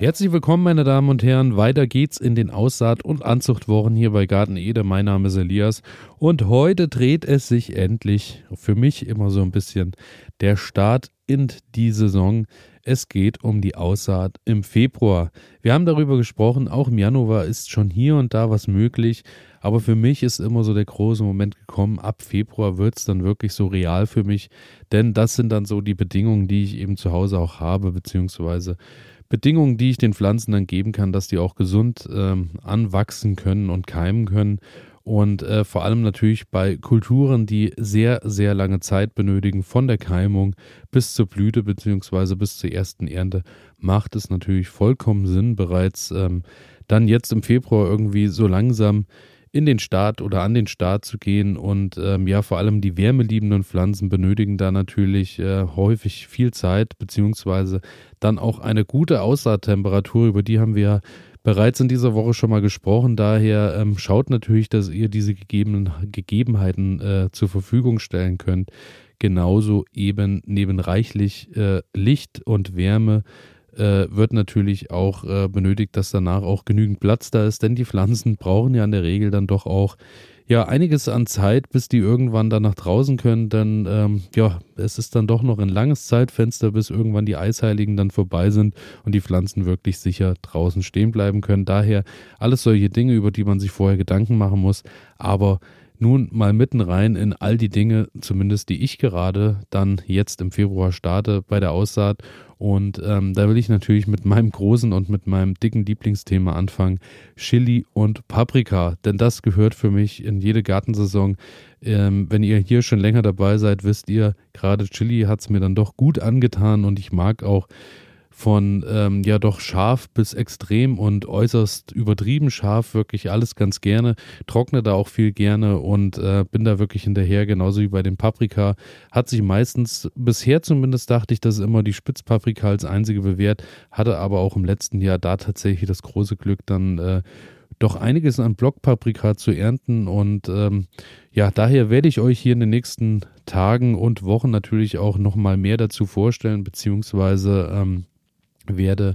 Herzlich willkommen, meine Damen und Herren. Weiter geht's in den Aussaat- und Anzuchtwochen hier bei Garten Ede. Mein Name ist Elias und heute dreht es sich endlich, für mich immer so ein bisschen, der Start in die Saison. Es geht um die Aussaat im Februar. Wir haben darüber gesprochen, auch im Januar ist schon hier und da was möglich. Aber für mich ist immer so der große Moment gekommen, ab Februar wird es dann wirklich so real für mich. Denn das sind dann so die Bedingungen, die ich eben zu Hause auch habe, beziehungsweise Bedingungen, die ich den Pflanzen dann geben kann, dass die auch gesund ähm, anwachsen können und keimen können. Und äh, vor allem natürlich bei Kulturen, die sehr, sehr lange Zeit benötigen, von der Keimung bis zur Blüte beziehungsweise bis zur ersten Ernte, macht es natürlich vollkommen Sinn, bereits ähm, dann jetzt im Februar irgendwie so langsam in den Start oder an den Start zu gehen. Und ähm, ja, vor allem die wärmeliebenden Pflanzen benötigen da natürlich äh, häufig viel Zeit, beziehungsweise dann auch eine gute Aussaattemperatur, über die haben wir ja bereits in dieser Woche schon mal gesprochen. Daher ähm, schaut natürlich, dass ihr diese gegebenen Gegebenheiten äh, zur Verfügung stellen könnt. Genauso eben neben reichlich äh, Licht und Wärme äh, wird natürlich auch äh, benötigt, dass danach auch genügend Platz da ist, denn die Pflanzen brauchen ja in der Regel dann doch auch ja einiges an Zeit, bis die irgendwann dann nach draußen können. Denn ähm, ja, es ist dann doch noch ein langes Zeitfenster, bis irgendwann die Eisheiligen dann vorbei sind und die Pflanzen wirklich sicher draußen stehen bleiben können. Daher alles solche Dinge, über die man sich vorher Gedanken machen muss. Aber nun mal mitten rein in all die Dinge, zumindest die ich gerade dann jetzt im Februar starte bei der Aussaat. Und ähm, da will ich natürlich mit meinem großen und mit meinem dicken Lieblingsthema anfangen, Chili und Paprika. Denn das gehört für mich in jede Gartensaison. Ähm, wenn ihr hier schon länger dabei seid, wisst ihr, gerade Chili hat es mir dann doch gut angetan und ich mag auch von ähm, ja doch scharf bis extrem und äußerst übertrieben scharf, wirklich alles ganz gerne, trockne da auch viel gerne und äh, bin da wirklich hinterher, genauso wie bei den Paprika. Hat sich meistens, bisher zumindest dachte ich, dass immer die Spitzpaprika als einzige bewährt, hatte aber auch im letzten Jahr da tatsächlich das große Glück, dann äh, doch einiges an Blockpaprika zu ernten und ähm, ja, daher werde ich euch hier in den nächsten Tagen und Wochen natürlich auch nochmal mehr dazu vorstellen, beziehungsweise ähm, werde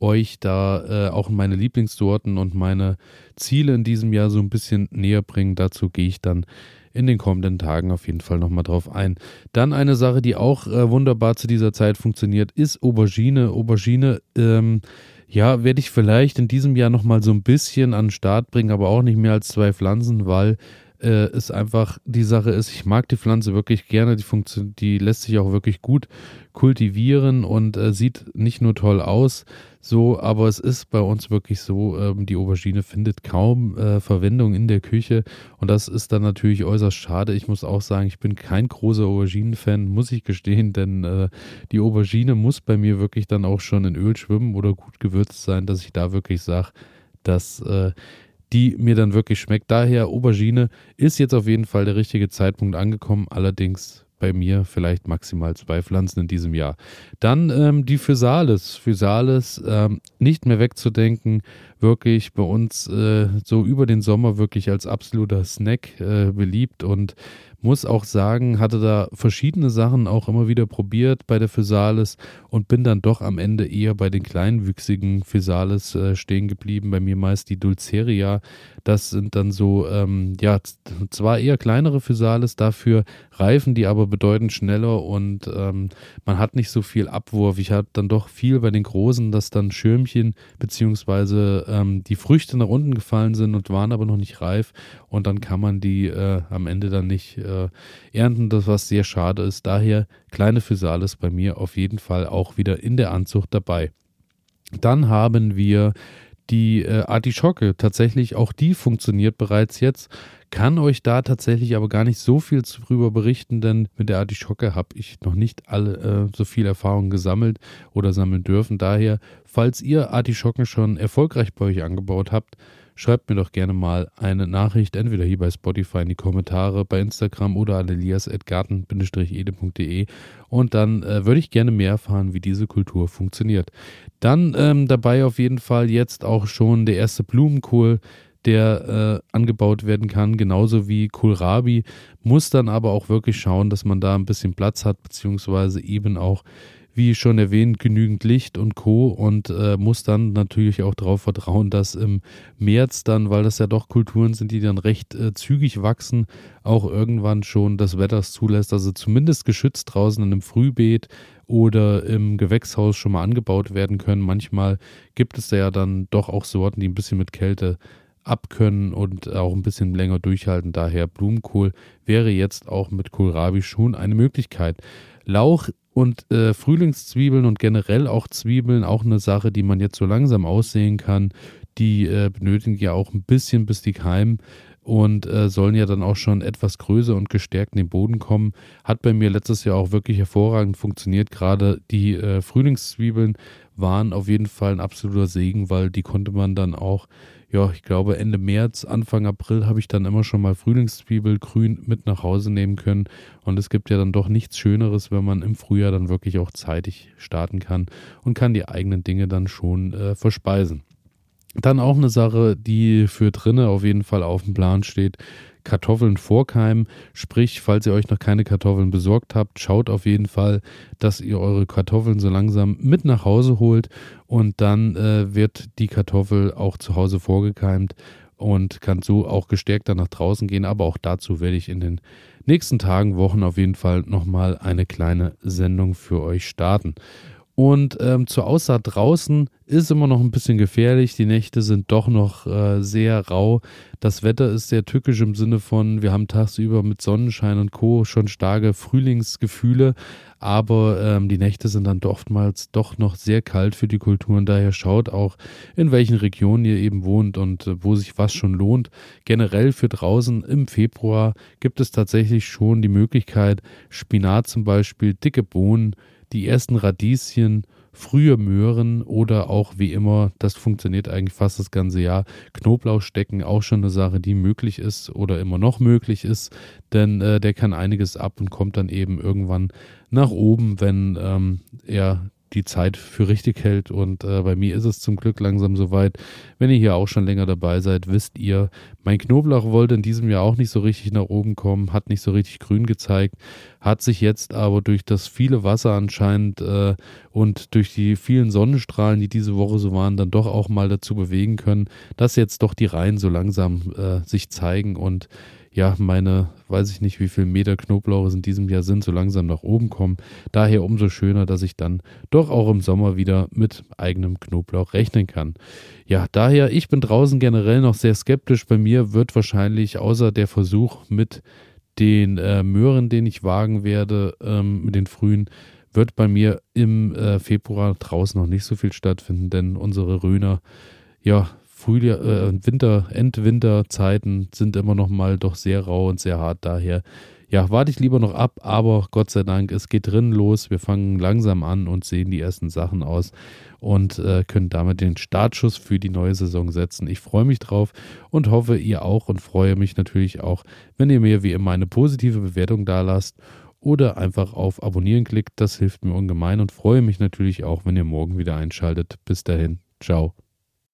euch da äh, auch meine Lieblingssorten und meine Ziele in diesem Jahr so ein bisschen näher bringen. Dazu gehe ich dann in den kommenden Tagen auf jeden Fall nochmal drauf ein. Dann eine Sache, die auch äh, wunderbar zu dieser Zeit funktioniert, ist Aubergine. Aubergine, ähm, ja, werde ich vielleicht in diesem Jahr nochmal so ein bisschen an den Start bringen, aber auch nicht mehr als zwei Pflanzen, weil äh, es einfach die Sache ist, ich mag die Pflanze wirklich gerne, die, Funktion, die lässt sich auch wirklich gut kultivieren und äh, sieht nicht nur toll aus, so, aber es ist bei uns wirklich so, ähm, die Aubergine findet kaum äh, Verwendung in der Küche und das ist dann natürlich äußerst schade. Ich muss auch sagen, ich bin kein großer Auberginen-Fan, muss ich gestehen, denn äh, die Aubergine muss bei mir wirklich dann auch schon in Öl schwimmen oder gut gewürzt sein, dass ich da wirklich sage, dass äh, die mir dann wirklich schmeckt. Daher Aubergine ist jetzt auf jeden Fall der richtige Zeitpunkt angekommen. Allerdings bei mir vielleicht maximal zwei Pflanzen in diesem Jahr. Dann ähm, die Physalis. Physalis ähm, nicht mehr wegzudenken, wirklich bei uns äh, so über den Sommer wirklich als absoluter Snack äh, beliebt und muss auch sagen, hatte da verschiedene Sachen auch immer wieder probiert bei der Physalis und bin dann doch am Ende eher bei den kleinwüchsigen Physalis äh, stehen geblieben. Bei mir meist die Dulceria. Das sind dann so, ähm, ja, zwar eher kleinere Physalis, dafür reifen die aber bedeutend schneller und ähm, man hat nicht so viel Abwurf. Ich hatte dann doch viel bei den großen, dass dann Schirmchen beziehungsweise ähm, die Früchte nach unten gefallen sind und waren aber noch nicht reif und dann kann man die äh, am Ende dann nicht äh, äh, ernten, das was sehr schade ist. Daher kleine Physalis bei mir auf jeden Fall auch wieder in der Anzucht dabei. Dann haben wir die äh, Artischocke. Tatsächlich auch die funktioniert bereits jetzt. Kann euch da tatsächlich aber gar nicht so viel darüber berichten, denn mit der Artischocke habe ich noch nicht alle äh, so viel Erfahrung gesammelt oder sammeln dürfen. Daher, falls ihr Artischocken schon erfolgreich bei euch angebaut habt, schreibt mir doch gerne mal eine Nachricht, entweder hier bei Spotify in die Kommentare, bei Instagram oder an elias.garten-ede.de und dann äh, würde ich gerne mehr erfahren, wie diese Kultur funktioniert. Dann ähm, dabei auf jeden Fall jetzt auch schon der erste Blumenkohl, der äh, angebaut werden kann, genauso wie Kohlrabi, muss dann aber auch wirklich schauen, dass man da ein bisschen Platz hat, beziehungsweise eben auch wie schon erwähnt, genügend Licht und Co. und äh, muss dann natürlich auch darauf vertrauen, dass im März dann, weil das ja doch Kulturen sind, die dann recht äh, zügig wachsen, auch irgendwann schon das Wetter zulässt, also zumindest geschützt draußen in einem Frühbeet oder im Gewächshaus schon mal angebaut werden können. Manchmal gibt es da ja dann doch auch Sorten, die ein bisschen mit Kälte abkönnen und auch ein bisschen länger durchhalten. Daher Blumenkohl wäre jetzt auch mit Kohlrabi schon eine Möglichkeit. Lauch und äh, Frühlingszwiebeln und generell auch Zwiebeln, auch eine Sache, die man jetzt so langsam aussehen kann. Die äh, benötigen ja auch ein bisschen, bis die keimen und äh, sollen ja dann auch schon etwas größer und gestärkt in den Boden kommen. Hat bei mir letztes Jahr auch wirklich hervorragend funktioniert. Gerade die äh, Frühlingszwiebeln waren auf jeden Fall ein absoluter Segen, weil die konnte man dann auch ja, ich glaube Ende März, Anfang April habe ich dann immer schon mal Frühlingszwiebelgrün mit nach Hause nehmen können. Und es gibt ja dann doch nichts Schöneres, wenn man im Frühjahr dann wirklich auch zeitig starten kann und kann die eigenen Dinge dann schon äh, verspeisen. Dann auch eine Sache, die für drinne auf jeden Fall auf dem Plan steht, Kartoffeln vorkeimen. Sprich, falls ihr euch noch keine Kartoffeln besorgt habt, schaut auf jeden Fall, dass ihr eure Kartoffeln so langsam mit nach Hause holt und dann äh, wird die Kartoffel auch zu Hause vorgekeimt und kann so auch gestärkter nach draußen gehen. Aber auch dazu werde ich in den nächsten Tagen, Wochen auf jeden Fall nochmal eine kleine Sendung für euch starten. Und ähm, zur Aussaat draußen ist immer noch ein bisschen gefährlich. Die Nächte sind doch noch äh, sehr rau. Das Wetter ist sehr tückisch im Sinne von, wir haben tagsüber mit Sonnenschein und Co. schon starke Frühlingsgefühle, aber ähm, die Nächte sind dann oftmals doch noch sehr kalt für die Kulturen. Daher schaut auch, in welchen Regionen ihr eben wohnt und äh, wo sich was schon lohnt. Generell für draußen im Februar gibt es tatsächlich schon die Möglichkeit, Spinat zum Beispiel, dicke Bohnen, die ersten Radieschen, frühe Möhren oder auch wie immer, das funktioniert eigentlich fast das ganze Jahr, Knoblauch stecken, auch schon eine Sache, die möglich ist oder immer noch möglich ist, denn äh, der kann einiges ab und kommt dann eben irgendwann nach oben, wenn ähm, er die Zeit für richtig hält. Und äh, bei mir ist es zum Glück langsam soweit. Wenn ihr hier auch schon länger dabei seid, wisst ihr, mein Knoblauch wollte in diesem Jahr auch nicht so richtig nach oben kommen, hat nicht so richtig grün gezeigt, hat sich jetzt aber durch das viele Wasser anscheinend äh, und durch die vielen Sonnenstrahlen, die diese Woche so waren, dann doch auch mal dazu bewegen können, dass jetzt doch die Reihen so langsam äh, sich zeigen und ja, meine, weiß ich nicht, wie viel Meter Knoblauch es in diesem Jahr sind, so langsam nach oben kommen. Daher umso schöner, dass ich dann doch auch im Sommer wieder mit eigenem Knoblauch rechnen kann. Ja, daher, ich bin draußen generell noch sehr skeptisch. Bei mir wird wahrscheinlich außer der Versuch mit den äh, Möhren, den ich wagen werde, ähm, mit den frühen, wird bei mir im äh, Februar draußen noch nicht so viel stattfinden, denn unsere Röner, ja, Frühjahr, äh, Winter, Endwinterzeiten sind immer noch mal doch sehr rau und sehr hart. Daher, ja, warte ich lieber noch ab, aber Gott sei Dank, es geht drinnen los. Wir fangen langsam an und sehen die ersten Sachen aus und äh, können damit den Startschuss für die neue Saison setzen. Ich freue mich drauf und hoffe, ihr auch und freue mich natürlich auch, wenn ihr mir wie immer eine positive Bewertung da lasst oder einfach auf Abonnieren klickt. Das hilft mir ungemein und freue mich natürlich auch, wenn ihr morgen wieder einschaltet. Bis dahin, ciao.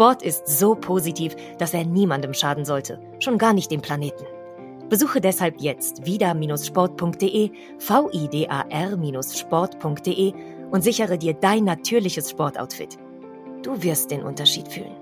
Sport ist so positiv, dass er niemandem schaden sollte, schon gar nicht dem Planeten. Besuche deshalb jetzt vida-sport.de, vidar-sport.de und sichere dir dein natürliches Sportoutfit. Du wirst den Unterschied fühlen.